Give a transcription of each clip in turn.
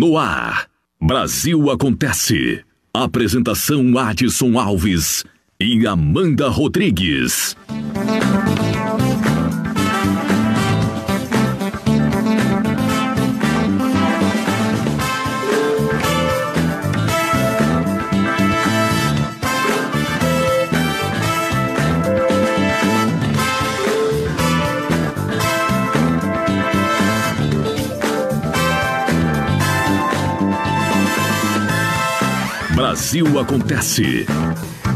No ar, Brasil Acontece. Apresentação Adson Alves e Amanda Rodrigues. Brasil Acontece.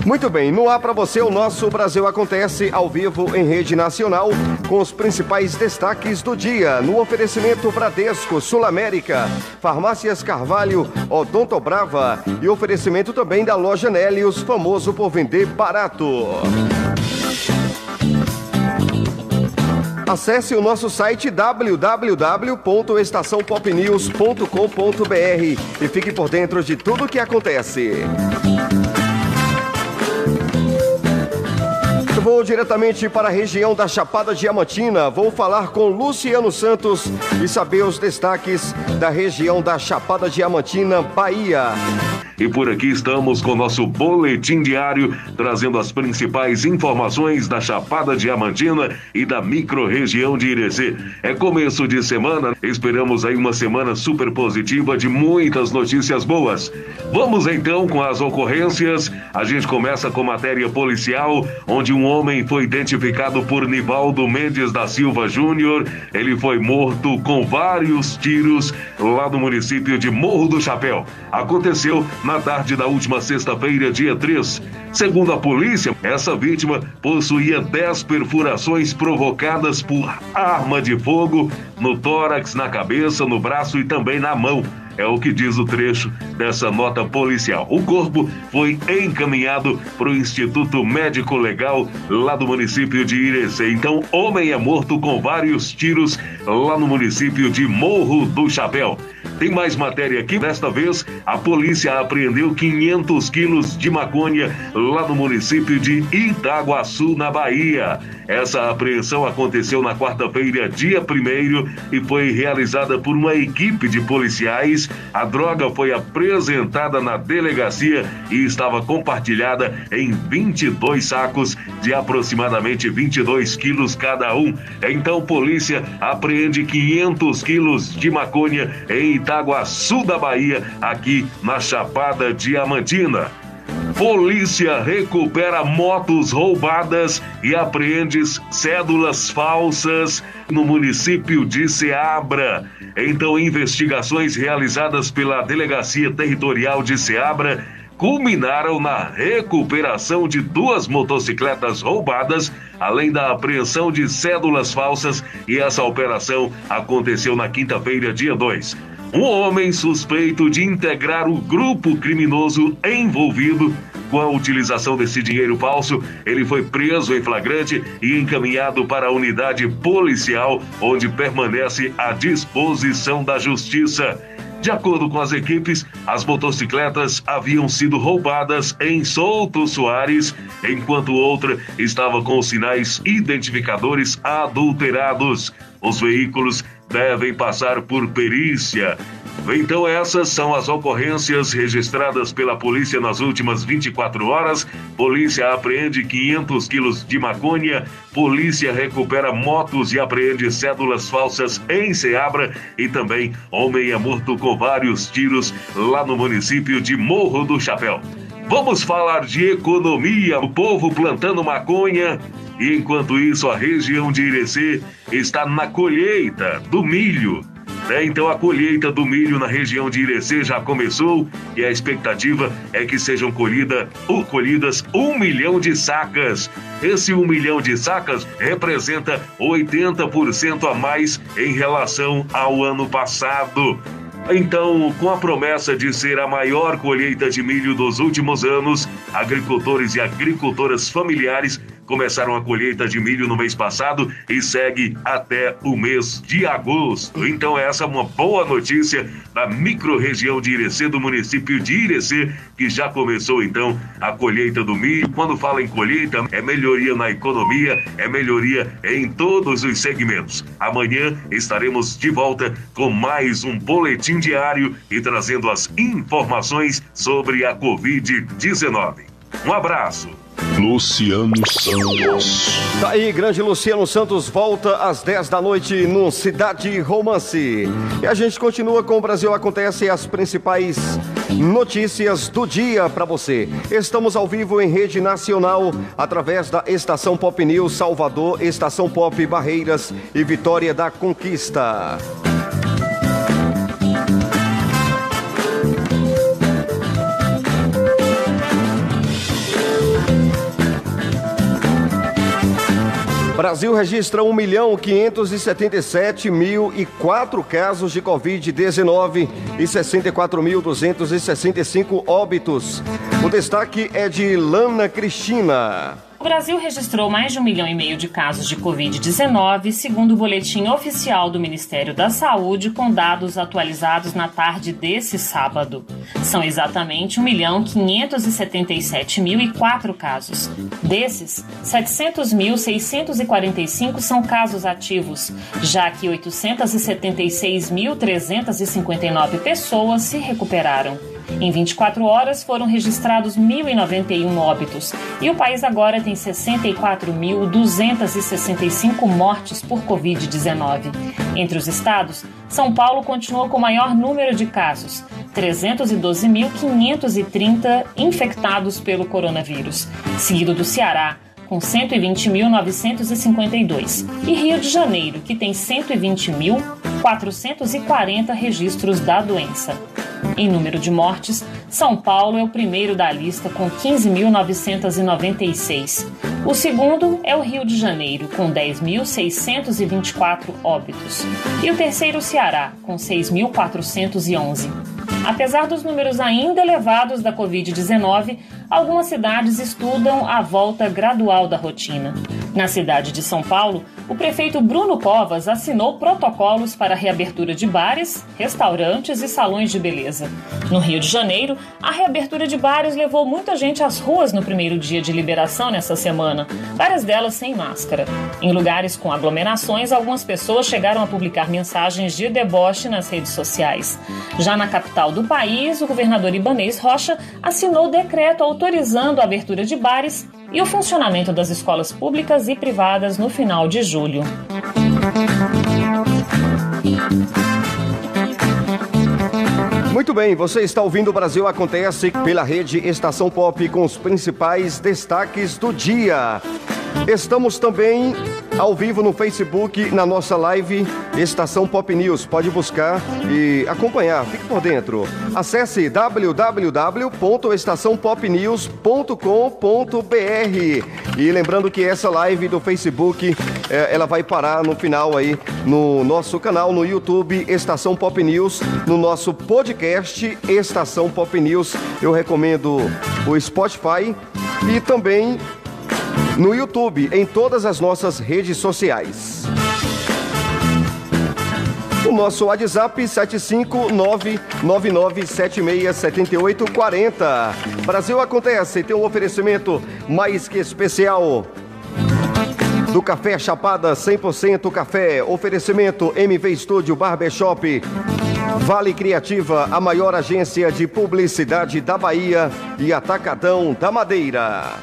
Muito bem, no ar para você o nosso Brasil Acontece ao vivo em rede nacional com os principais destaques do dia no oferecimento Bradesco, Sul América, Farmácias Carvalho, Odonto Brava e oferecimento também da loja Nélios, famoso por vender barato. Acesse o nosso site www.estaçãopopnews.com.br e fique por dentro de tudo o que acontece. Vou diretamente para a região da Chapada Diamantina. Vou falar com Luciano Santos e saber os destaques da região da Chapada Diamantina, Bahia. E por aqui estamos com nosso boletim diário, trazendo as principais informações da Chapada Diamantina e da microrregião de Irecê. É começo de semana, esperamos aí uma semana super positiva de muitas notícias boas. Vamos então com as ocorrências. A gente começa com matéria policial, onde um homem foi identificado por Nivaldo Mendes da Silva Júnior. Ele foi morto com vários tiros lá no município de Morro do Chapéu. Aconteceu na tarde da última sexta-feira, dia 3. Segundo a polícia, essa vítima possuía 10 perfurações provocadas por arma de fogo no tórax, na cabeça, no braço e também na mão. É o que diz o trecho dessa nota policial. O corpo foi encaminhado para o Instituto Médico Legal lá do município de Irecê. Então, homem é morto com vários tiros lá no município de Morro do Chapéu. Tem mais matéria aqui. Desta vez, a polícia apreendeu 500 quilos de maconha lá no município de Itaguaçu, na Bahia. Essa apreensão aconteceu na quarta-feira, dia 1 e foi realizada por uma equipe de policiais. A droga foi apresentada na delegacia e estava compartilhada em 22 sacos de aproximadamente 22 quilos cada um. Então, polícia apreende 500 quilos de maconha em Itaguaçu da Bahia, aqui na Chapada Diamantina. Polícia recupera motos roubadas e apreende cédulas falsas no município de Ceabra. Então, investigações realizadas pela Delegacia Territorial de Ceabra culminaram na recuperação de duas motocicletas roubadas, além da apreensão de cédulas falsas, e essa operação aconteceu na quinta-feira, dia 2. Um homem suspeito de integrar o grupo criminoso envolvido com a utilização desse dinheiro falso, ele foi preso em flagrante e encaminhado para a unidade policial, onde permanece à disposição da justiça. De acordo com as equipes, as motocicletas haviam sido roubadas em Souto Soares, enquanto outra estava com os sinais identificadores adulterados. Os veículos devem passar por perícia. Então, essas são as ocorrências registradas pela polícia nas últimas 24 horas. Polícia apreende 500 quilos de maconha. Polícia recupera motos e apreende cédulas falsas em Ceabra. E também, homem é morto com vários tiros lá no município de Morro do Chapéu. Vamos falar de economia, o povo plantando maconha. Enquanto isso, a região de Irecê está na colheita do milho. Né? Então a colheita do milho na região de Irecê já começou e a expectativa é que sejam colhida, ou colhidas um milhão de sacas. Esse um milhão de sacas representa 80% a mais em relação ao ano passado. Então, com a promessa de ser a maior colheita de milho dos últimos anos, agricultores e agricultoras familiares começaram a colheita de milho no mês passado e segue até o mês de agosto. Então essa é uma boa notícia da microrregião de Irecê, do município de Irecê, que já começou então a colheita do milho. Quando fala em colheita, é melhoria na economia, é melhoria em todos os segmentos. Amanhã estaremos de volta com mais um boletim diário e trazendo as informações sobre a Covid-19. Um abraço. Luciano Santos. Tá aí, grande Luciano Santos volta às 10 da noite no Cidade Romance. E a gente continua com o Brasil Acontece as principais notícias do dia para você. Estamos ao vivo em rede nacional através da Estação Pop News Salvador, Estação Pop Barreiras e Vitória da Conquista. Brasil registra 1 milhão 577 mil e quatro casos de Covid-19 e 64.265 óbitos. O destaque é de Lana Cristina. O Brasil registrou mais de um milhão e meio de casos de Covid-19, segundo o boletim oficial do Ministério da Saúde, com dados atualizados na tarde desse sábado. São exatamente 1 milhão 577 mil e quatro casos. Desses, 700.645 são casos ativos, já que 876.359 pessoas se recuperaram. Em 24 horas foram registrados 1.091 óbitos e o país agora tem 64.265 mortes por Covid-19. Entre os estados, São Paulo continua com o maior número de casos, 312.530 infectados pelo coronavírus, seguido do Ceará, com 120.952, e Rio de Janeiro, que tem 120.440 registros da doença. Em número de mortes, São Paulo é o primeiro da lista com 15.996. O segundo é o Rio de Janeiro, com 10.624 óbitos. E o terceiro, o Ceará, com 6.411. Apesar dos números ainda elevados da Covid-19, algumas cidades estudam a volta gradual da rotina. Na cidade de São Paulo, o prefeito Bruno Covas assinou protocolos para a reabertura de bares, restaurantes e salões de beleza. No Rio de Janeiro, a reabertura de bares levou muita gente às ruas no primeiro dia de liberação nessa semana, várias delas sem máscara. Em lugares com aglomerações, algumas pessoas chegaram a publicar mensagens de deboche nas redes sociais. Já na capital do país, o governador Ibanês Rocha assinou decreto autorizando a abertura de bares e o funcionamento das escolas públicas e privadas no final de julho. Muito bem, você está ouvindo o Brasil Acontece pela rede Estação Pop com os principais destaques do dia. Estamos também ao vivo no Facebook, na nossa live Estação Pop News. Pode buscar e acompanhar, fique por dentro. Acesse www.estaçãopopnews.com.br E lembrando que essa live do Facebook, é, ela vai parar no final aí no nosso canal no YouTube Estação Pop News, no nosso podcast Estação Pop News. Eu recomendo o Spotify e também no YouTube, em todas as nossas redes sociais. O nosso WhatsApp 75999767840. Brasil acontece, tem um oferecimento mais que especial do Café Chapada 100% Café. Oferecimento MV Studio Barbershop. Vale Criativa, a maior agência de publicidade da Bahia e Atacadão da Madeira.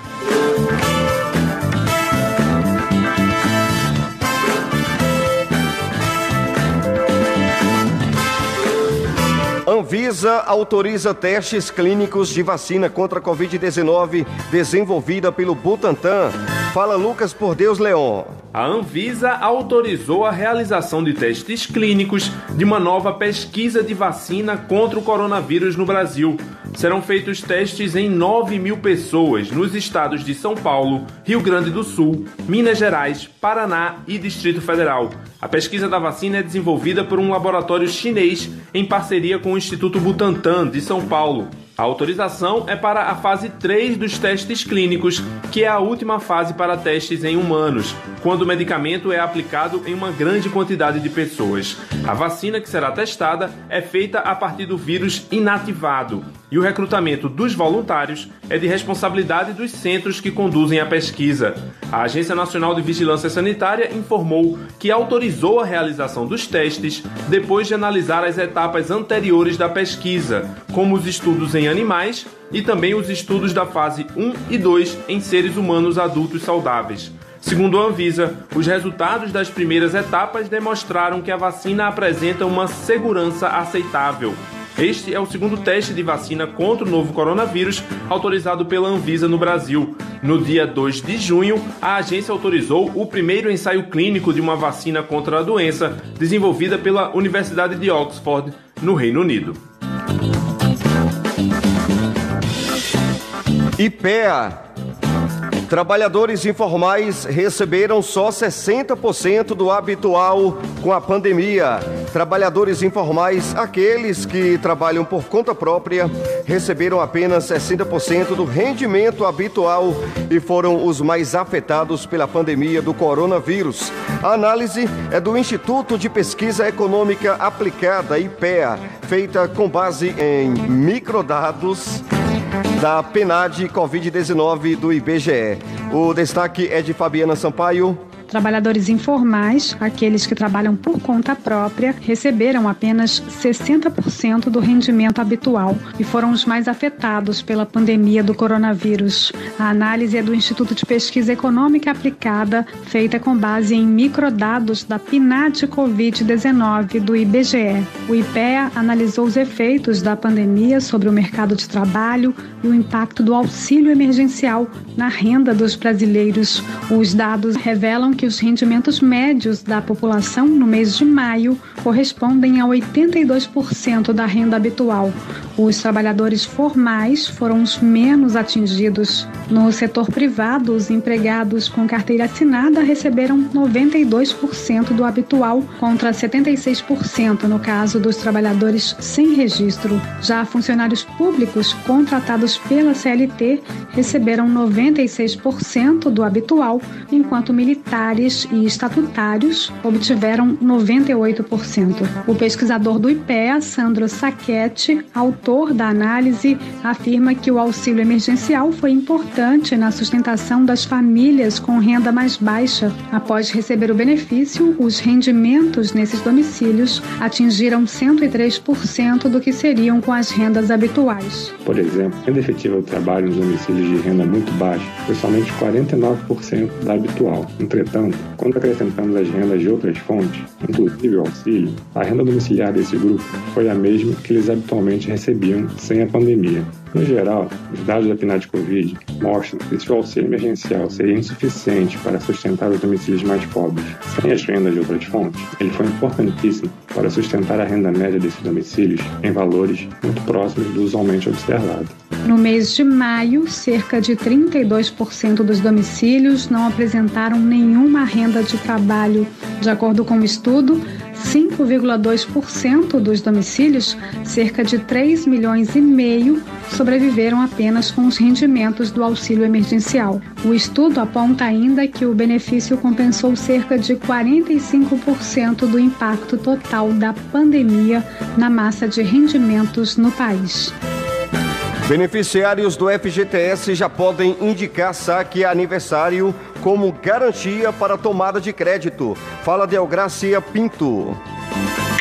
Anvisa autoriza testes clínicos de vacina contra a Covid-19 desenvolvida pelo Butantan. Fala Lucas por Deus Leon. A Anvisa autorizou a realização de testes clínicos de uma nova pesquisa de vacina contra o coronavírus no Brasil. Serão feitos testes em 9 mil pessoas nos estados de São Paulo, Rio Grande do Sul, Minas Gerais, Paraná e Distrito Federal. A pesquisa da vacina é desenvolvida por um laboratório chinês em parceria com o Instituto Butantan de São Paulo. A autorização é para a fase 3 dos testes clínicos, que é a última fase para testes em humanos, quando o medicamento é aplicado em uma grande quantidade de pessoas. A vacina que será testada é feita a partir do vírus inativado, e o recrutamento dos voluntários é de responsabilidade dos centros que conduzem a pesquisa. A Agência Nacional de Vigilância Sanitária informou que autorizou a realização dos testes depois de analisar as etapas anteriores da pesquisa, como os estudos em animais e também os estudos da fase 1 e 2 em seres humanos adultos saudáveis. Segundo a Anvisa, os resultados das primeiras etapas demonstraram que a vacina apresenta uma segurança aceitável. Este é o segundo teste de vacina contra o novo coronavírus autorizado pela Anvisa no Brasil. No dia 2 de junho, a agência autorizou o primeiro ensaio clínico de uma vacina contra a doença, desenvolvida pela Universidade de Oxford, no Reino Unido. IPEA Trabalhadores informais receberam só 60% do habitual com a pandemia. Trabalhadores informais, aqueles que trabalham por conta própria, receberam apenas 60% do rendimento habitual e foram os mais afetados pela pandemia do coronavírus. A análise é do Instituto de Pesquisa Econômica Aplicada, IPEA, feita com base em microdados da PNAD Covid-19 do IBGE. O destaque é de Fabiana Sampaio. Trabalhadores informais, aqueles que trabalham por conta própria, receberam apenas 60% do rendimento habitual e foram os mais afetados pela pandemia do coronavírus. A análise é do Instituto de Pesquisa Econômica Aplicada, feita com base em microdados da PNAD Covid-19 do IBGE. O IPEA analisou os efeitos da pandemia sobre o mercado de trabalho e o impacto do auxílio emergencial na renda dos brasileiros. Os dados revelam que os rendimentos médios da população no mês de maio correspondem a 82% da renda habitual. Os trabalhadores formais foram os menos atingidos. No setor privado, os empregados com carteira assinada receberam 92% do habitual, contra 76% no caso dos trabalhadores sem registro. Já funcionários públicos contratados pela CLT receberam 96% do habitual, enquanto militares e estatutários obtiveram 98%. O pesquisador do IPEA, Sandro Saquete, autor da análise, afirma que o auxílio emergencial foi importante na sustentação das famílias com renda mais baixa. Após receber o benefício, os rendimentos nesses domicílios atingiram 103% do que seriam com as rendas habituais. Por exemplo, renda efetiva do trabalho nos domicílios de renda muito baixa foi somente 49% da habitual. Entretanto, quando acrescentamos as rendas de outras fontes, inclusive o auxílio, a renda domiciliar desse grupo foi a mesma que eles habitualmente recebiam sem a pandemia. No geral, os dados da PNAD Covid mostram que se o auxílio emergencial seria insuficiente para sustentar os domicílios mais pobres sem as rendas de outras fontes, ele foi importantíssimo para sustentar a renda média desses domicílios em valores muito próximos do usualmente observado. No mês de maio, cerca de 32% dos domicílios não apresentaram nenhuma renda de trabalho. De acordo com o estudo, 5,2% dos domicílios, cerca de 3 milhões e meio, sobreviveram apenas com os rendimentos do auxílio emergencial. O estudo aponta ainda que o benefício compensou cerca de 45% do impacto total da pandemia na massa de rendimentos no país. Beneficiários do FGTS já podem indicar saque aniversário como garantia para tomada de crédito. Fala Delgracia Pinto.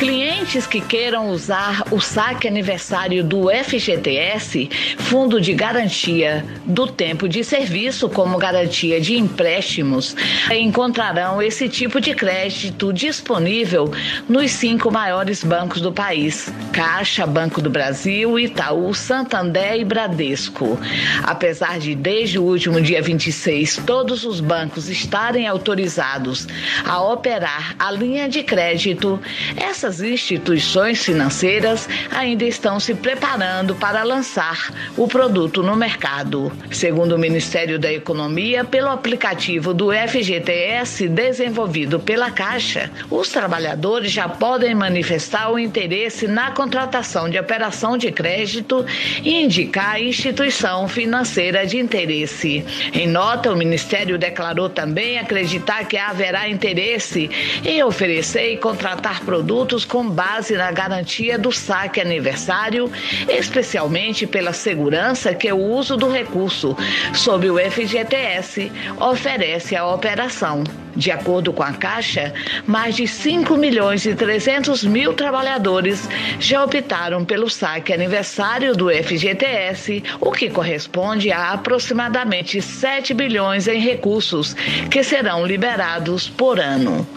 Clientes que queiram usar o saque aniversário do FGTS, Fundo de Garantia do Tempo de Serviço, como garantia de empréstimos, encontrarão esse tipo de crédito disponível nos cinco maiores bancos do país: Caixa, Banco do Brasil, Itaú, Santander e Bradesco. Apesar de, desde o último dia 26, todos os bancos estarem autorizados a operar a linha de crédito, essas muitas instituições financeiras ainda estão se preparando para lançar o produto no mercado. Segundo o Ministério da Economia, pelo aplicativo do FGTS desenvolvido pela Caixa, os trabalhadores já podem manifestar o interesse na contratação de operação de crédito e indicar a instituição financeira de interesse. Em nota, o Ministério declarou também acreditar que haverá interesse em oferecer e contratar produtos com base na garantia do saque aniversário, especialmente pela segurança que o uso do recurso sob o FGTS oferece à operação. De acordo com a Caixa, mais de 5 milhões e 300 mil trabalhadores já optaram pelo saque aniversário do FGTS, o que corresponde a aproximadamente 7 bilhões em recursos que serão liberados por ano.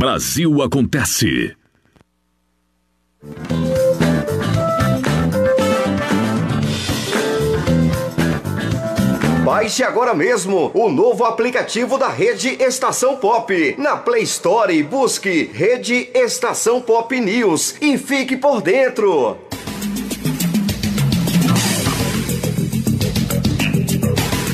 Brasil Acontece. Baixe agora mesmo o novo aplicativo da Rede Estação Pop. Na Play Store, busque Rede Estação Pop News e fique por dentro.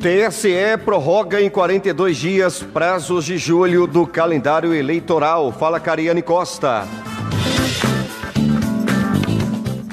TSE prorroga em 42 dias prazos de julho do calendário eleitoral. Fala Cariane Costa.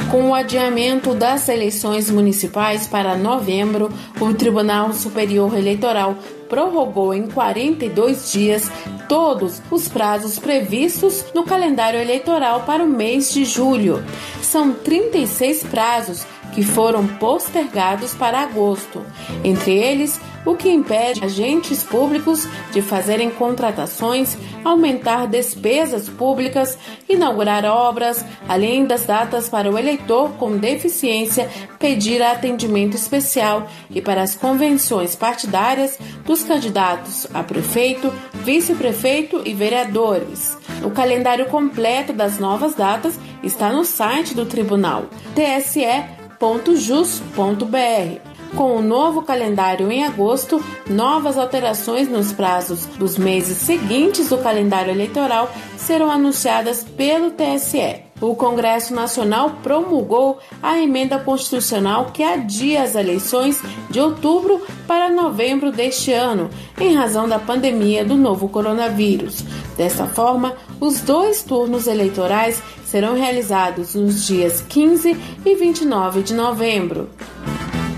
Com o adiamento das eleições municipais para novembro, o Tribunal Superior Eleitoral prorrogou em 42 dias todos os prazos previstos no calendário eleitoral para o mês de julho. São 36 prazos que foram postergados para agosto. Entre eles, o que impede agentes públicos de fazerem contratações, aumentar despesas públicas, inaugurar obras, além das datas para o eleitor com deficiência pedir atendimento especial e para as convenções partidárias dos candidatos a prefeito, vice-prefeito e vereadores. O calendário completo das novas datas está no site do Tribunal TSE www.jus.br. Com o novo calendário em agosto, novas alterações nos prazos dos meses seguintes do calendário eleitoral serão anunciadas pelo TSE. O Congresso Nacional promulgou a emenda constitucional que adia as eleições de outubro para novembro deste ano, em razão da pandemia do novo coronavírus. Desta forma, os dois turnos eleitorais serão realizados nos dias 15 e 29 de novembro.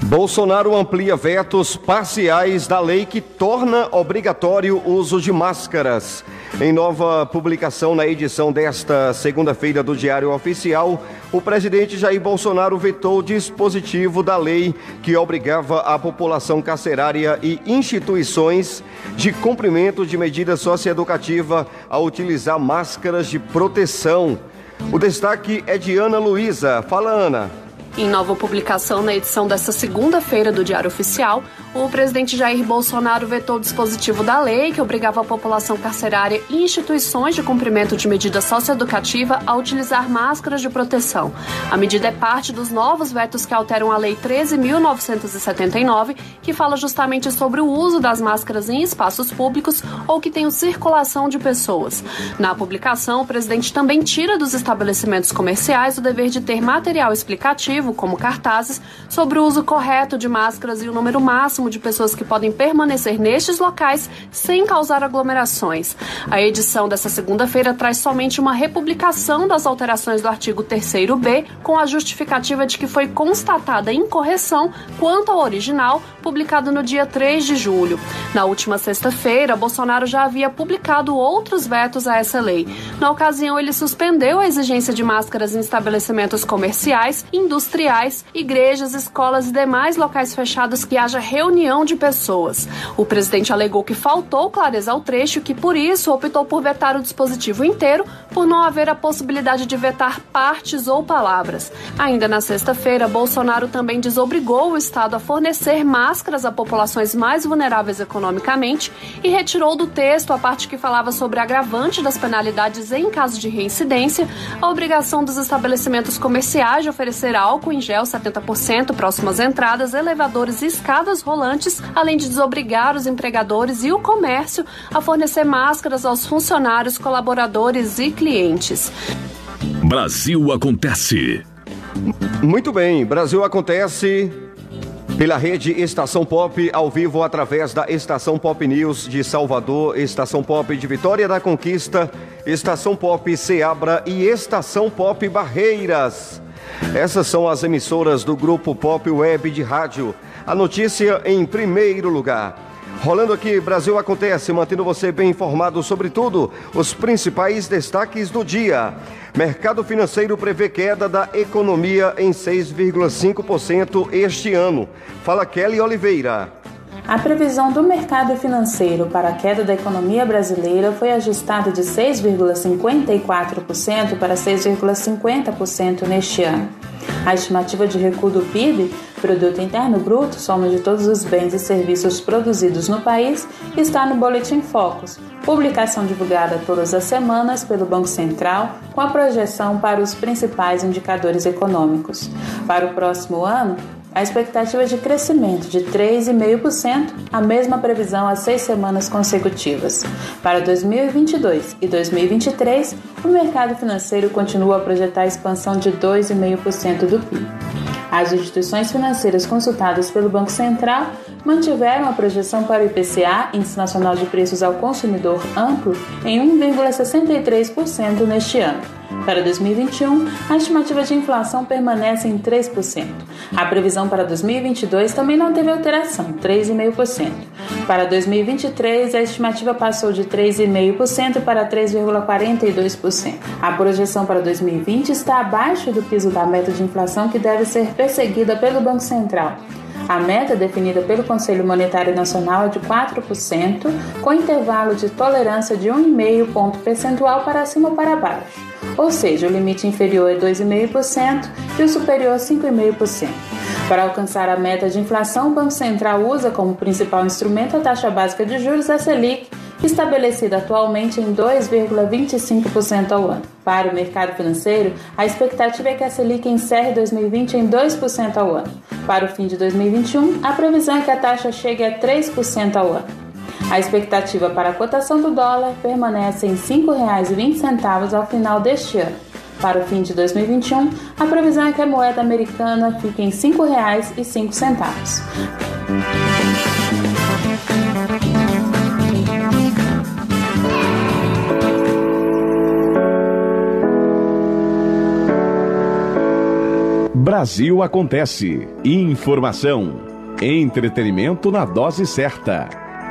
Bolsonaro amplia vetos parciais da lei que torna obrigatório o uso de máscaras. Em nova publicação na edição desta segunda-feira do Diário Oficial, o presidente Jair Bolsonaro vetou o dispositivo da lei que obrigava a população carcerária e instituições de cumprimento de medida socioeducativa a utilizar máscaras de proteção. O destaque é de Ana Luísa. Fala, Ana. Em nova publicação na edição desta segunda-feira do Diário Oficial, o presidente Jair Bolsonaro vetou o dispositivo da lei que obrigava a população carcerária e instituições de cumprimento de medida socioeducativa a utilizar máscaras de proteção. A medida é parte dos novos vetos que alteram a Lei 13.979, que fala justamente sobre o uso das máscaras em espaços públicos ou que tenham circulação de pessoas. Na publicação, o presidente também tira dos estabelecimentos comerciais o dever de ter material explicativo como cartazes, sobre o uso correto de máscaras e o número máximo de pessoas que podem permanecer nestes locais sem causar aglomerações. A edição dessa segunda-feira traz somente uma republicação das alterações do artigo 3b, com a justificativa de que foi constatada incorreção quanto ao original, publicado no dia 3 de julho. Na última sexta-feira, Bolsonaro já havia publicado outros vetos a essa lei. Na ocasião, ele suspendeu a exigência de máscaras em estabelecimentos comerciais, indústrias industriais, igrejas, escolas e demais locais fechados que haja reunião de pessoas. O presidente alegou que faltou clareza ao trecho e que, por isso, optou por vetar o dispositivo inteiro, por não haver a possibilidade de vetar partes ou palavras. Ainda na sexta-feira, Bolsonaro também desobrigou o Estado a fornecer máscaras a populações mais vulneráveis economicamente e retirou do texto a parte que falava sobre agravante das penalidades em caso de reincidência, a obrigação dos estabelecimentos comerciais de oferecer álcool em gel 70% próximas entradas, elevadores e escadas rolantes, além de desobrigar os empregadores e o comércio a fornecer máscaras aos funcionários, colaboradores e clientes. Brasil acontece. Muito bem, Brasil acontece pela rede Estação Pop, ao vivo através da Estação Pop News de Salvador, Estação Pop de Vitória da Conquista, Estação Pop Seabra e Estação Pop Barreiras. Essas são as emissoras do grupo Pop Web de Rádio. A notícia em primeiro lugar. Rolando aqui, Brasil Acontece, mantendo você bem informado sobre tudo, os principais destaques do dia. Mercado financeiro prevê queda da economia em 6,5% este ano. Fala Kelly Oliveira. A previsão do mercado financeiro para a queda da economia brasileira foi ajustada de 6,54% para 6,50% neste ano. A estimativa de recuo do PIB, Produto Interno Bruto, soma de todos os bens e serviços produzidos no país, está no Boletim Focus, publicação divulgada todas as semanas pelo Banco Central, com a projeção para os principais indicadores econômicos. Para o próximo ano, a expectativa de crescimento de 3,5%, a mesma previsão há seis semanas consecutivas. Para 2022 e 2023, o mercado financeiro continua a projetar expansão de 2,5% do PIB. As instituições financeiras consultadas pelo Banco Central mantiveram a projeção para o IPCA, Índice Nacional de Preços ao Consumidor Amplo, em 1,63% neste ano. Para 2021, a estimativa de inflação permanece em 3%. A previsão para 2022 também não teve alteração, 3,5%. Para 2023, a estimativa passou de 3,5% para 3,42%. A projeção para 2020 está abaixo do piso da meta de inflação que deve ser perseguida pelo Banco Central. A meta definida pelo Conselho Monetário Nacional é de 4%, com intervalo de tolerância de 1,5 ponto percentual para cima ou para baixo ou seja, o limite inferior é 2,5% e o superior 5,5%. Para alcançar a meta de inflação, o Banco Central usa como principal instrumento a taxa básica de juros, a Selic, estabelecida atualmente em 2,25% ao ano. Para o mercado financeiro, a expectativa é que a Selic encerre 2020 em 2% ao ano. Para o fim de 2021, a previsão é que a taxa chegue a 3% ao ano. A expectativa para a cotação do dólar permanece em R$ 5,20 ao final deste ano. Para o fim de 2021, a previsão é que a moeda americana fique em R$ 5,05. Brasil acontece. Informação. Entretenimento na dose certa.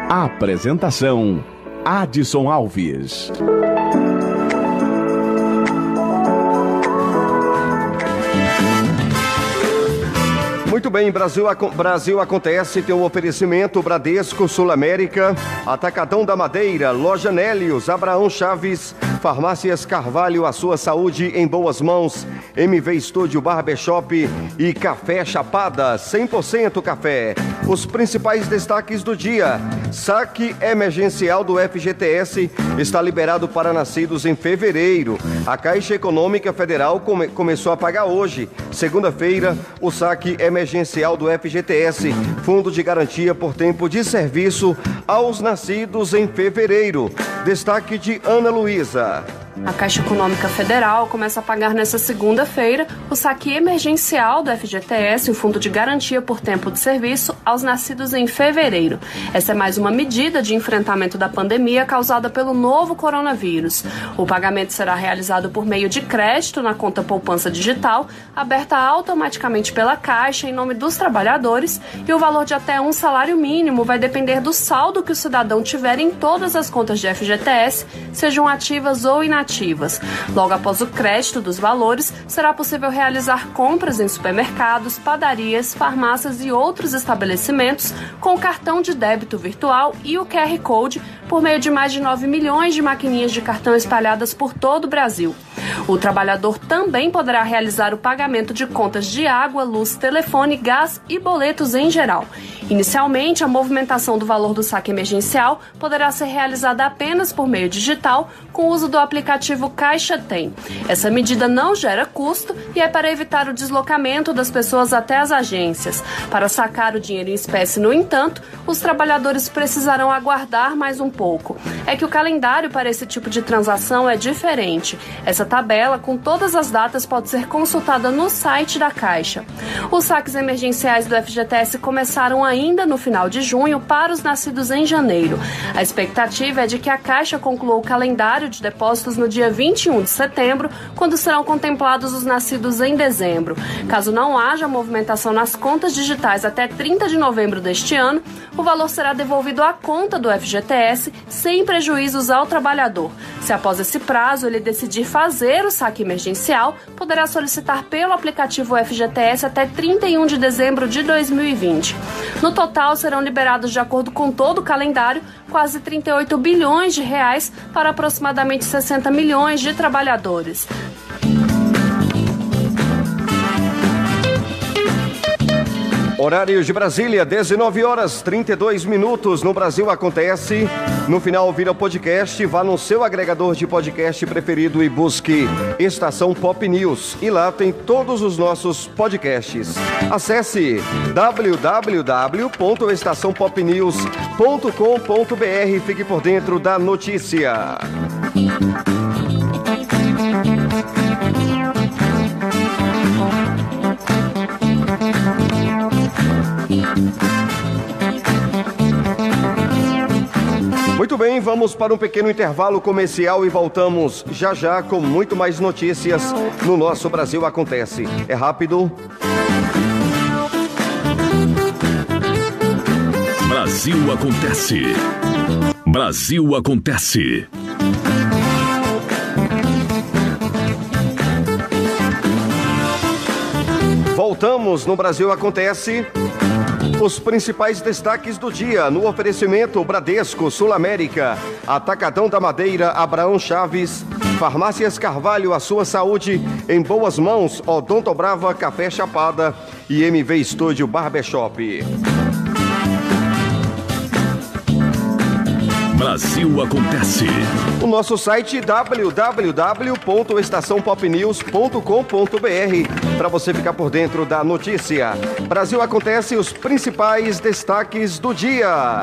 Apresentação: Adson Alves. Muito bem, Brasil, Brasil acontece, tem um oferecimento Bradesco, Sul América, Atacadão da Madeira, Loja Nélios, Abraão Chaves, Farmácias Carvalho, a sua saúde em boas mãos, MV Estúdio Barbershop e Café Chapada, 100% café. Os principais destaques do dia. Saque emergencial do FGTS está liberado para nascidos em fevereiro. A Caixa Econômica Federal come começou a pagar hoje, segunda-feira, o saque emergencial do FGTS, Fundo de Garantia por Tempo de Serviço, aos nascidos em fevereiro. Destaque de Ana Luísa. Tchau! A Caixa Econômica Federal começa a pagar nesta segunda-feira o saque emergencial do FGTS, o Fundo de Garantia por Tempo de Serviço, aos nascidos em fevereiro. Essa é mais uma medida de enfrentamento da pandemia causada pelo novo coronavírus. O pagamento será realizado por meio de crédito na conta poupança digital, aberta automaticamente pela Caixa em nome dos trabalhadores, e o valor de até um salário mínimo vai depender do saldo que o cidadão tiver em todas as contas de FGTS, sejam ativas ou inativas estimativas. Logo após o crédito dos valores, será possível realizar compras em supermercados, padarias, farmácias e outros estabelecimentos com o cartão de débito virtual e o QR Code por meio de mais de 9 milhões de maquininhas de cartão espalhadas por todo o Brasil. O trabalhador também poderá realizar o pagamento de contas de água, luz, telefone, gás e boletos em geral. Inicialmente, a movimentação do valor do saque emergencial poderá ser realizada apenas por meio digital, com o uso do aplicativo Caixa Tem. Essa medida não gera custo e é para evitar o deslocamento das pessoas até as agências. Para sacar o dinheiro em espécie, no entanto, os trabalhadores precisarão aguardar mais um pouco. É que o calendário para esse tipo de transação é diferente. Essa tabela, com todas as datas, pode ser consultada no site da Caixa. Os saques emergenciais do FGTS começaram ainda no final de junho para os nascidos em janeiro. A expectativa é de que a Caixa conclua o calendário de depósitos no dia 21 de setembro, quando serão contemplados os nascidos em dezembro. Caso não haja movimentação nas contas digitais até 30 de novembro deste ano, o valor será devolvido à conta do FGTS sem prejuízos ao trabalhador. Se após esse prazo ele decidir fazer o saque emergencial, poderá solicitar pelo aplicativo FGTS até 31 de dezembro de 2020. No total, serão liberados, de acordo com todo o calendário, quase 38 bilhões de reais para aproximadamente 60 milhões de trabalhadores. Horário de Brasília, 19 horas 32 minutos. No Brasil acontece. No final, vira o podcast. Vá no seu agregador de podcast preferido e busque Estação Pop News. E lá tem todos os nossos podcasts. Acesse www.estaçãopopnews.com.br. Fique por dentro da notícia. Muito bem, vamos para um pequeno intervalo comercial e voltamos já já com muito mais notícias no nosso Brasil Acontece. É rápido. Brasil Acontece. Brasil Acontece. Voltamos no Brasil Acontece. Os principais destaques do dia no oferecimento Bradesco Sul América, Atacadão da Madeira, Abraão Chaves, Farmácias Carvalho, a sua saúde em boas mãos, Odonto Brava, Café Chapada e MV Estúdio Barbershop. Brasil Acontece. O nosso site www.estaçãopopnews.com.br para você ficar por dentro da notícia. Brasil Acontece os principais destaques do dia.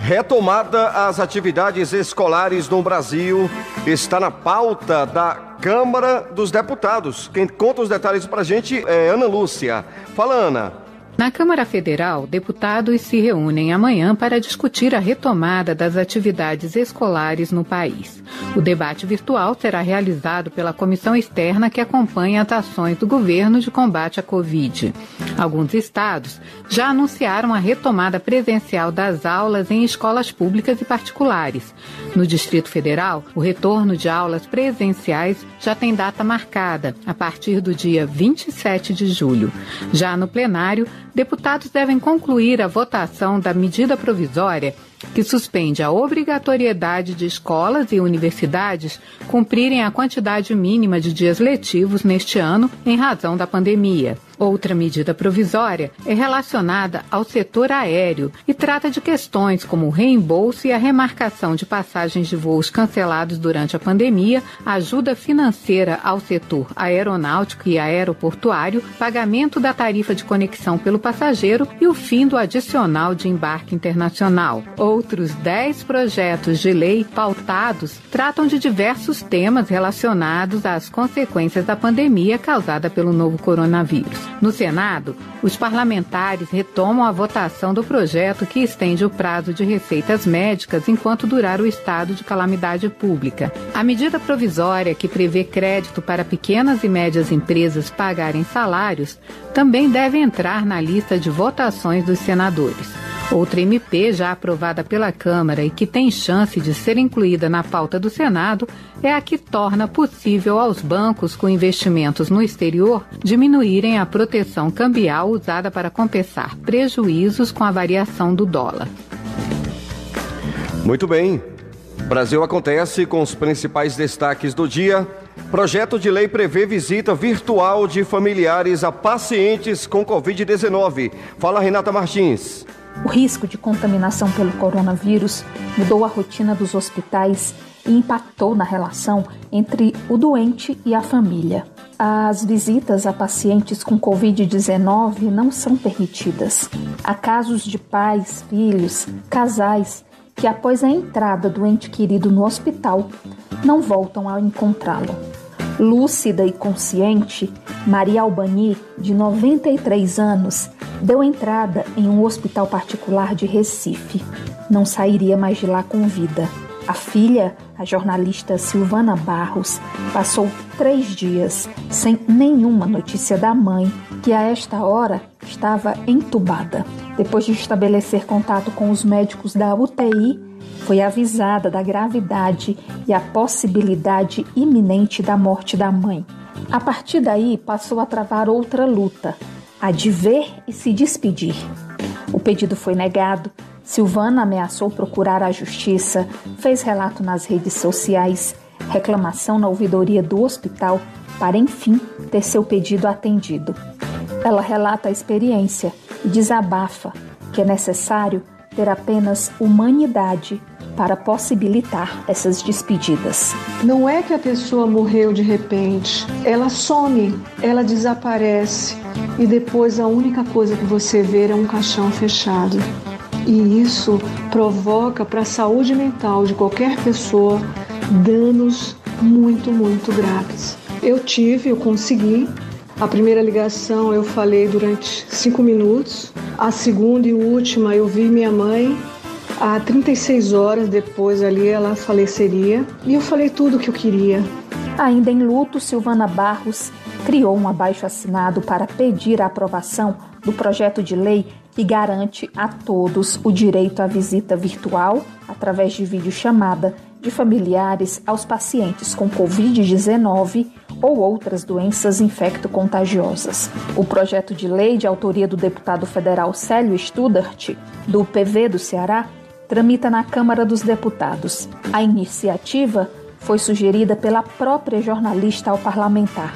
Retomada as atividades escolares no Brasil está na pauta da Câmara dos Deputados. Quem conta os detalhes para a gente é Ana Lúcia. Fala, Ana. Na Câmara Federal, deputados se reúnem amanhã para discutir a retomada das atividades escolares no país. O debate virtual será realizado pela comissão externa que acompanha as ações do governo de combate à Covid. Alguns estados já anunciaram a retomada presencial das aulas em escolas públicas e particulares. No Distrito Federal, o retorno de aulas presenciais já tem data marcada, a partir do dia 27 de julho. Já no plenário, deputados devem concluir a votação da medida provisória que suspende a obrigatoriedade de escolas e universidades cumprirem a quantidade mínima de dias letivos neste ano em razão da pandemia. Outra medida provisória é relacionada ao setor aéreo e trata de questões como o reembolso e a remarcação de passagens de voos cancelados durante a pandemia, ajuda financeira ao setor aeronáutico e aeroportuário, pagamento da tarifa de conexão pelo passageiro e o fim do adicional de embarque internacional. Outros 10 projetos de lei pautados tratam de diversos temas relacionados às consequências da pandemia causada pelo novo coronavírus. No Senado, os parlamentares retomam a votação do projeto que estende o prazo de receitas médicas enquanto durar o estado de calamidade pública. A medida provisória que prevê crédito para pequenas e médias empresas pagarem salários também deve entrar na lista de votações dos senadores. Outra MP já aprovada pela Câmara e que tem chance de ser incluída na pauta do Senado é a que torna possível aos bancos com investimentos no exterior diminuírem a proteção cambial usada para compensar prejuízos com a variação do dólar. Muito bem. Brasil acontece com os principais destaques do dia. Projeto de lei prevê visita virtual de familiares a pacientes com Covid-19. Fala, Renata Martins. O risco de contaminação pelo coronavírus mudou a rotina dos hospitais e impactou na relação entre o doente e a família. As visitas a pacientes com Covid-19 não são permitidas. Há casos de pais, filhos, casais que, após a entrada do ente querido no hospital, não voltam a encontrá-lo. Lúcida e consciente, Maria Albani, de 93 anos, deu entrada em um hospital particular de Recife. Não sairia mais de lá com vida. A filha, a jornalista Silvana Barros, passou três dias sem nenhuma notícia da mãe, que a esta hora estava entubada. Depois de estabelecer contato com os médicos da UTI, foi avisada da gravidade e a possibilidade iminente da morte da mãe. A partir daí, passou a travar outra luta, a de ver e se despedir. O pedido foi negado. Silvana ameaçou procurar a justiça, fez relato nas redes sociais, reclamação na ouvidoria do hospital, para enfim ter seu pedido atendido. Ela relata a experiência e desabafa que é necessário ter apenas humanidade para possibilitar essas despedidas. Não é que a pessoa morreu de repente, ela some, ela desaparece e depois a única coisa que você vê é um caixão fechado. E isso provoca para a saúde mental de qualquer pessoa danos muito, muito graves. Eu tive, eu consegui. A primeira ligação eu falei durante cinco minutos. A segunda e última eu vi minha mãe Há 36 horas depois ali ela faleceria e eu falei tudo o que eu queria. Ainda em luto, Silvana Barros criou um abaixo assinado para pedir a aprovação do projeto de lei que garante a todos o direito à visita virtual através de videochamada de familiares aos pacientes com Covid-19 ou outras doenças infecto-contagiosas. O projeto de lei de autoria do deputado federal Célio Studart, do PV do Ceará, tramita na Câmara dos Deputados. A iniciativa foi sugerida pela própria jornalista ao parlamentar.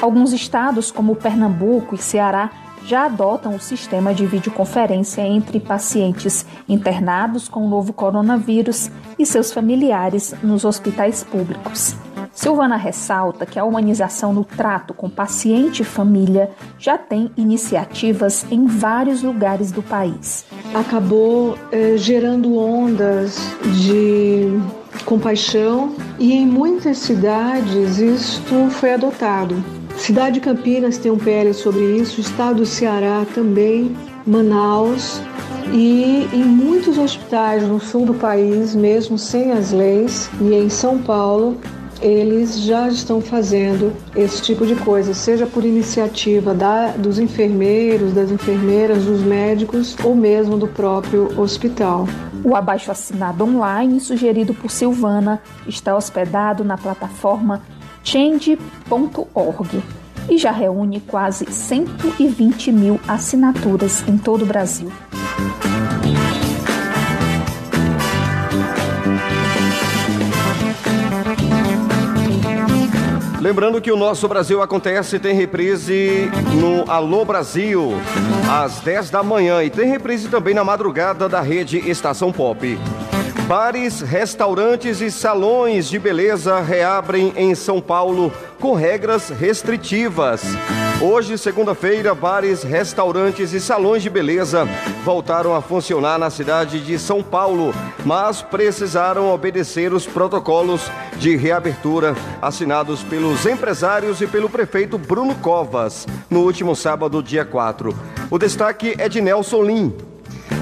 Alguns estados, como Pernambuco e Ceará, já adotam o sistema de videoconferência entre pacientes internados com o novo coronavírus e seus familiares nos hospitais públicos. Silvana ressalta que a humanização no trato com paciente e família já tem iniciativas em vários lugares do país. Acabou eh, gerando ondas de compaixão e em muitas cidades isto foi adotado. Cidade de Campinas tem um PL sobre isso, estado do Ceará também, Manaus e em muitos hospitais no sul do país, mesmo sem as leis, e em São Paulo, eles já estão fazendo esse tipo de coisa, seja por iniciativa da, dos enfermeiros, das enfermeiras, dos médicos ou mesmo do próprio hospital. O abaixo assinado online, sugerido por Silvana, está hospedado na plataforma change.org e já reúne quase 120 mil assinaturas em todo o Brasil. Lembrando que o nosso Brasil Acontece tem reprise no Alô Brasil, às 10 da manhã, e tem reprise também na madrugada da rede Estação Pop. Bares, restaurantes e salões de beleza reabrem em São Paulo com regras restritivas. Hoje, segunda-feira, bares, restaurantes e salões de beleza voltaram a funcionar na cidade de São Paulo, mas precisaram obedecer os protocolos de reabertura assinados pelos empresários e pelo prefeito Bruno Covas no último sábado, dia 4. O destaque é de Nelson Lim.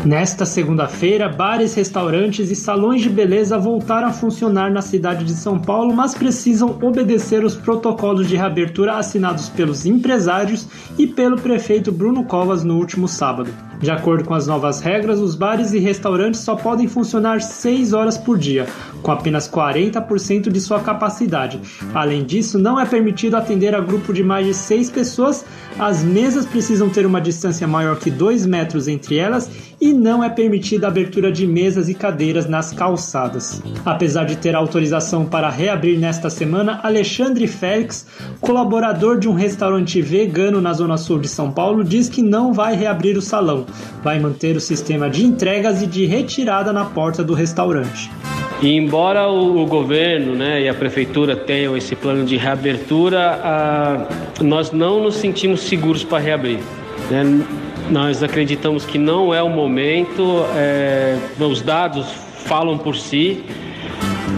Nesta segunda-feira, bares, restaurantes e salões de beleza voltaram a funcionar na cidade de São Paulo, mas precisam obedecer os protocolos de reabertura assinados pelos empresários e pelo prefeito Bruno Covas no último sábado. De acordo com as novas regras, os bares e restaurantes só podem funcionar 6 horas por dia, com apenas 40% de sua capacidade. Além disso, não é permitido atender a grupo de mais de 6 pessoas, as mesas precisam ter uma distância maior que 2 metros entre elas e não é permitida a abertura de mesas e cadeiras nas calçadas. Apesar de ter autorização para reabrir nesta semana, Alexandre Félix, colaborador de um restaurante vegano na zona sul de São Paulo, diz que não vai reabrir o salão, vai manter o sistema de entregas e de retirada na porta do restaurante. E embora o, governo né, e a prefeitura tenham esse plano de reabertura, nós não nos sentimos seguros para reabrir. Né? Nós acreditamos que não é o momento, é, os dados falam por si.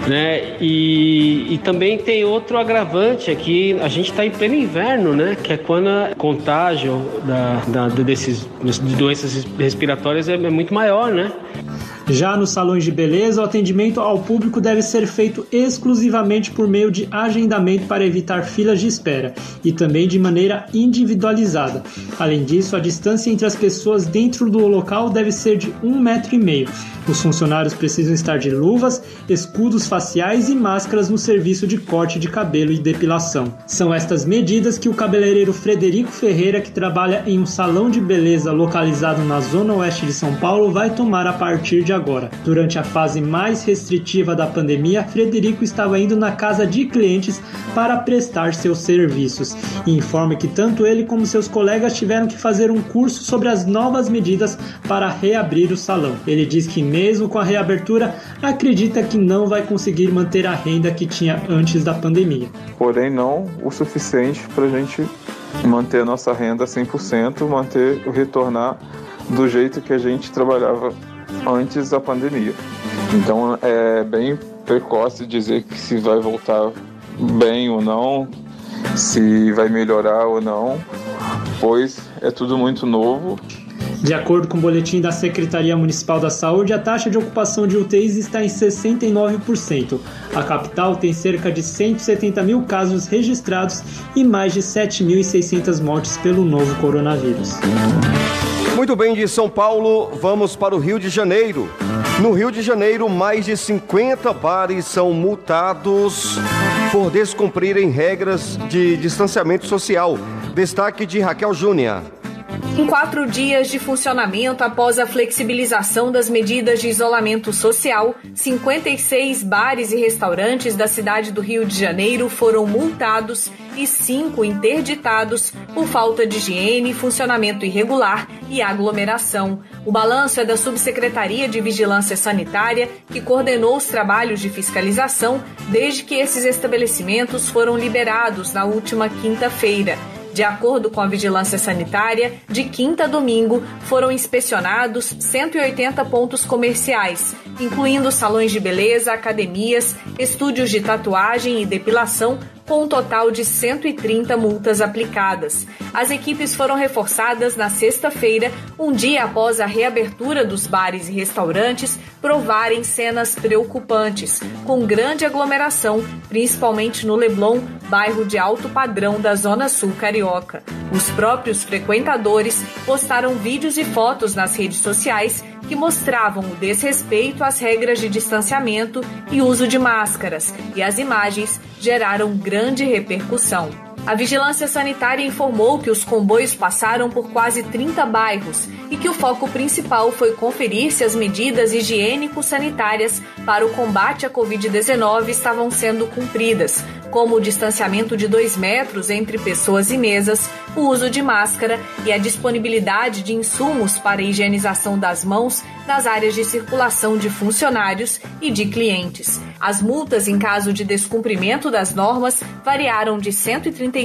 Né? E, e também tem outro agravante aqui, a gente está em pleno inverno, né? Que é quando o contágio da, da, desses, de doenças respiratórias é, é muito maior, né? Já nos salões de beleza, o atendimento ao público deve ser feito exclusivamente por meio de agendamento para evitar filas de espera e também de maneira individualizada. Além disso, a distância entre as pessoas dentro do local deve ser de um metro e meio. Os funcionários precisam estar de luvas, escudos faciais e máscaras no serviço de corte de cabelo e depilação. São estas medidas que o cabeleireiro Frederico Ferreira, que trabalha em um salão de beleza localizado na zona oeste de São Paulo, vai tomar a partir de agora. Durante a fase mais restritiva da pandemia, Frederico estava indo na casa de clientes para prestar seus serviços e informa que tanto ele como seus colegas tiveram que fazer um curso sobre as novas medidas para reabrir o salão. Ele diz que, mesmo com a reabertura, acredita que não vai conseguir manter a renda que tinha antes da pandemia. Porém, não o suficiente para a gente manter a nossa renda 100%, manter retornar do jeito que a gente trabalhava antes da pandemia. Então é bem precoce dizer que se vai voltar bem ou não, se vai melhorar ou não, pois é tudo muito novo. De acordo com o boletim da Secretaria Municipal da Saúde, a taxa de ocupação de UTIs está em 69%. A capital tem cerca de 170 mil casos registrados e mais de 7.600 mortes pelo novo coronavírus. Muito bem, de São Paulo, vamos para o Rio de Janeiro. No Rio de Janeiro, mais de 50 bares são multados por descumprirem regras de distanciamento social. Destaque de Raquel Júnior. Em quatro dias de funcionamento após a flexibilização das medidas de isolamento social, 56 bares e restaurantes da cidade do Rio de Janeiro foram multados e cinco interditados por falta de higiene, funcionamento irregular e aglomeração. O balanço é da Subsecretaria de Vigilância Sanitária, que coordenou os trabalhos de fiscalização desde que esses estabelecimentos foram liberados na última quinta-feira. De acordo com a Vigilância Sanitária, de quinta a domingo foram inspecionados 180 pontos comerciais, incluindo salões de beleza, academias, estúdios de tatuagem e depilação, com um total de 130 multas aplicadas. As equipes foram reforçadas na sexta-feira, um dia após a reabertura dos bares e restaurantes provarem cenas preocupantes, com grande aglomeração, principalmente no Leblon, bairro de alto padrão da Zona Sul Carioca. Os próprios frequentadores postaram vídeos e fotos nas redes sociais que mostravam o desrespeito às regras de distanciamento e uso de máscaras, e as imagens geraram grande repercussão. A Vigilância Sanitária informou que os comboios passaram por quase 30 bairros e que o foco principal foi conferir se as medidas higiênico-sanitárias para o combate à Covid-19 estavam sendo cumpridas, como o distanciamento de dois metros entre pessoas e mesas, o uso de máscara e a disponibilidade de insumos para higienização das mãos nas áreas de circulação de funcionários e de clientes. As multas em caso de descumprimento das normas variaram de R$ 133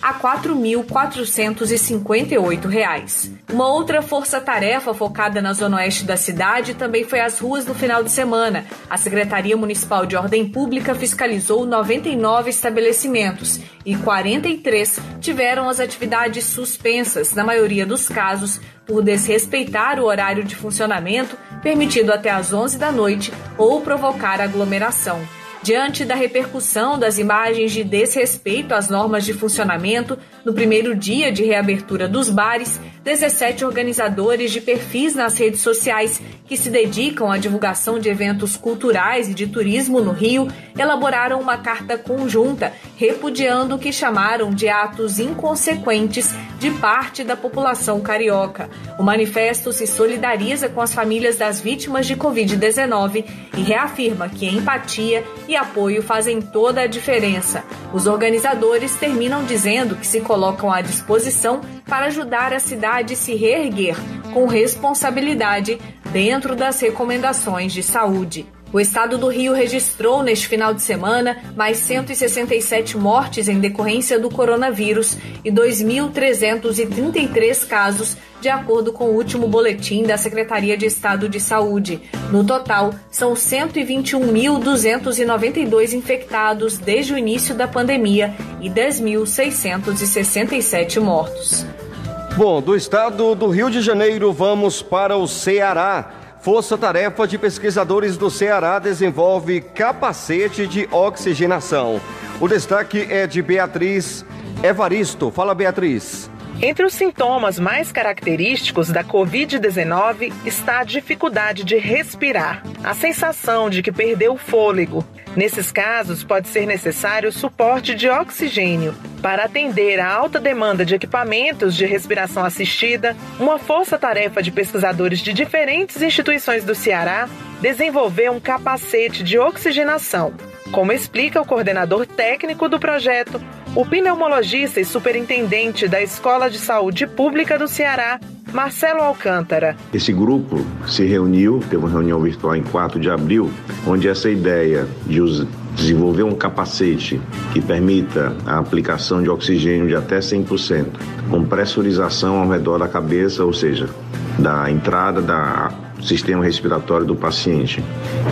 a R$ 4.458. Uma outra força-tarefa focada na zona oeste da cidade também foi às ruas no final de semana. A Secretaria Municipal de Ordem Pública fiscalizou 99 estabelecimentos e 43 tiveram as atividades suspensas, na maioria dos casos, por desrespeitar o horário de funcionamento permitido até às 11 da noite ou provocar aglomeração. Diante da repercussão das imagens de desrespeito às normas de funcionamento, no primeiro dia de reabertura dos bares, 17 organizadores de perfis nas redes sociais que se dedicam à divulgação de eventos culturais e de turismo no Rio elaboraram uma carta conjunta repudiando o que chamaram de atos inconsequentes de parte da população carioca. O manifesto se solidariza com as famílias das vítimas de Covid-19 e reafirma que empatia e apoio fazem toda a diferença. Os organizadores terminam dizendo que se colocam à disposição para ajudar a cidade a se reerguer com responsabilidade dentro das recomendações de saúde. O estado do Rio registrou neste final de semana mais 167 mortes em decorrência do coronavírus e 2.333 casos, de acordo com o último boletim da Secretaria de Estado de Saúde. No total, são 121.292 infectados desde o início da pandemia e 10.667 mortos. Bom, do estado do Rio de Janeiro, vamos para o Ceará. Força Tarefa de Pesquisadores do Ceará desenvolve capacete de oxigenação. O destaque é de Beatriz Evaristo. Fala, Beatriz. Entre os sintomas mais característicos da Covid-19 está a dificuldade de respirar, a sensação de que perdeu o fôlego. Nesses casos, pode ser necessário suporte de oxigênio. Para atender a alta demanda de equipamentos de respiração assistida, uma força-tarefa de pesquisadores de diferentes instituições do Ceará desenvolveu um capacete de oxigenação. Como explica o coordenador técnico do projeto, o pneumologista e superintendente da Escola de Saúde Pública do Ceará, Marcelo Alcântara. Esse grupo se reuniu, teve uma reunião virtual em 4 de abril, onde essa ideia de desenvolver um capacete que permita a aplicação de oxigênio de até 100%, com pressurização ao redor da cabeça, ou seja, da entrada da sistema respiratório do paciente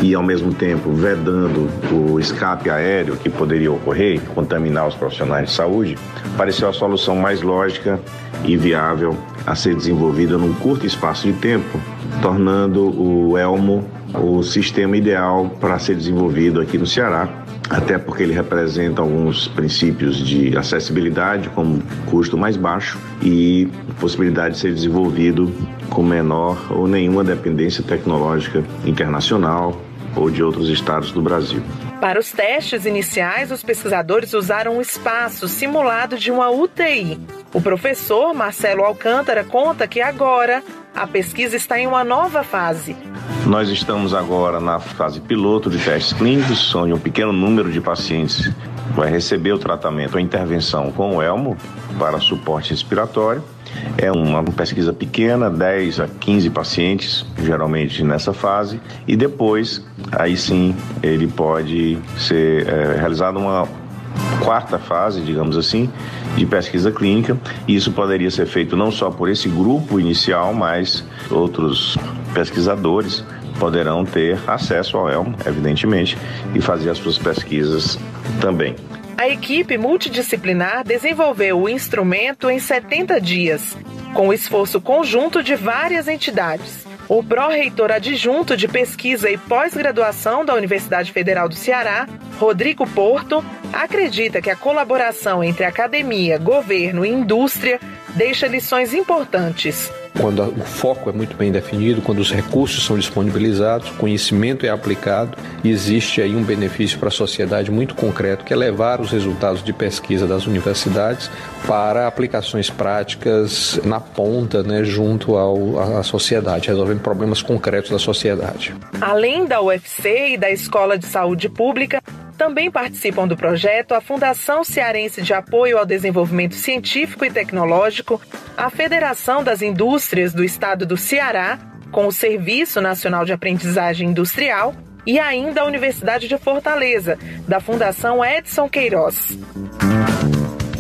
e, ao mesmo tempo, vedando o escape aéreo que poderia ocorrer, contaminar os profissionais de saúde, pareceu a solução mais lógica e viável a ser desenvolvida num curto espaço de tempo, tornando o Elmo o sistema ideal para ser desenvolvido aqui no Ceará, até porque ele representa alguns princípios de acessibilidade, como custo mais baixo e possibilidade de ser desenvolvido com menor ou nenhuma dependência tecnológica internacional ou de outros estados do Brasil. Para os testes iniciais, os pesquisadores usaram um espaço simulado de uma UTI. O professor Marcelo Alcântara conta que agora a pesquisa está em uma nova fase. Nós estamos agora na fase piloto de testes clínicos, onde um pequeno número de pacientes vai receber o tratamento, a intervenção com o ELMO para suporte respiratório. É uma pesquisa pequena, 10 a 15 pacientes, geralmente nessa fase, e depois, aí sim, ele pode ser é, realizado uma quarta fase, digamos assim, de pesquisa clínica. E isso poderia ser feito não só por esse grupo inicial, mas outros pesquisadores poderão ter acesso ao ELMO, evidentemente, e fazer as suas pesquisas também. A equipe multidisciplinar desenvolveu o instrumento em 70 dias, com o esforço conjunto de várias entidades. O pró-reitor adjunto de pesquisa e pós-graduação da Universidade Federal do Ceará, Rodrigo Porto, acredita que a colaboração entre academia, governo e indústria deixa lições importantes quando o foco é muito bem definido, quando os recursos são disponibilizados, o conhecimento é aplicado, existe aí um benefício para a sociedade muito concreto, que é levar os resultados de pesquisa das universidades para aplicações práticas na ponta, né, junto ao, à sociedade, resolvendo problemas concretos da sociedade. Além da UFC e da Escola de Saúde Pública, também participam do projeto a Fundação Cearense de Apoio ao Desenvolvimento Científico e Tecnológico, a Federação das Indústrias do Estado do Ceará, com o Serviço Nacional de Aprendizagem Industrial e ainda a Universidade de Fortaleza, da Fundação Edson Queiroz.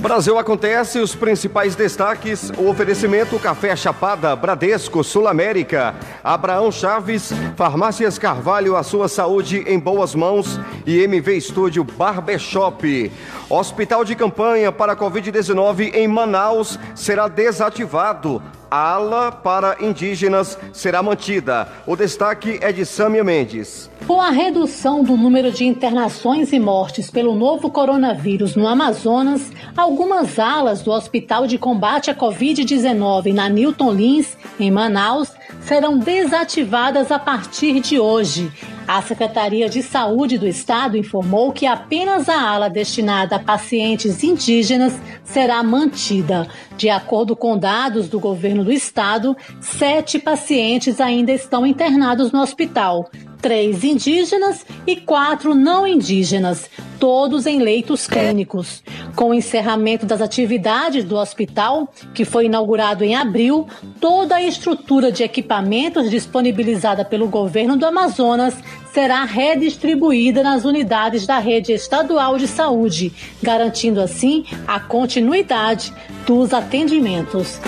Brasil acontece, os principais destaques, o oferecimento Café Chapada, Bradesco, Sul América, Abraão Chaves, Farmácias Carvalho, a sua saúde em boas mãos. E MV Estúdio Barbershop. Hospital de campanha para Covid-19 em Manaus será desativado ala para indígenas será mantida. O destaque é de Sâmia Mendes. Com a redução do número de internações e mortes pelo novo coronavírus no Amazonas, algumas alas do Hospital de Combate à Covid-19 na Newton Lins, em Manaus, serão desativadas a partir de hoje. A Secretaria de Saúde do Estado informou que apenas a ala destinada a pacientes indígenas será mantida. De acordo com dados do governo do estado, sete pacientes ainda estão internados no hospital três indígenas e quatro não indígenas, todos em leitos clínicos. Com o encerramento das atividades do hospital, que foi inaugurado em abril, toda a estrutura de equipamentos disponibilizada pelo governo do Amazonas será redistribuída nas unidades da rede estadual de saúde, garantindo assim a continuidade dos atendimentos.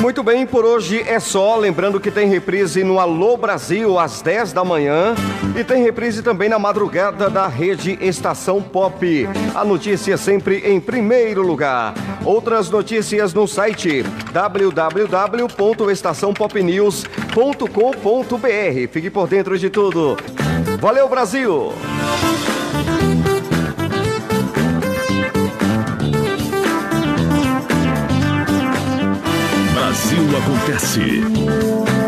Muito bem, por hoje é só. Lembrando que tem reprise no Alô Brasil às 10 da manhã e tem reprise também na madrugada da rede Estação Pop. A notícia sempre em primeiro lugar. Outras notícias no site www.estaçãopopnews.com.br. Fique por dentro de tudo. Valeu, Brasil! Brasil Acontece.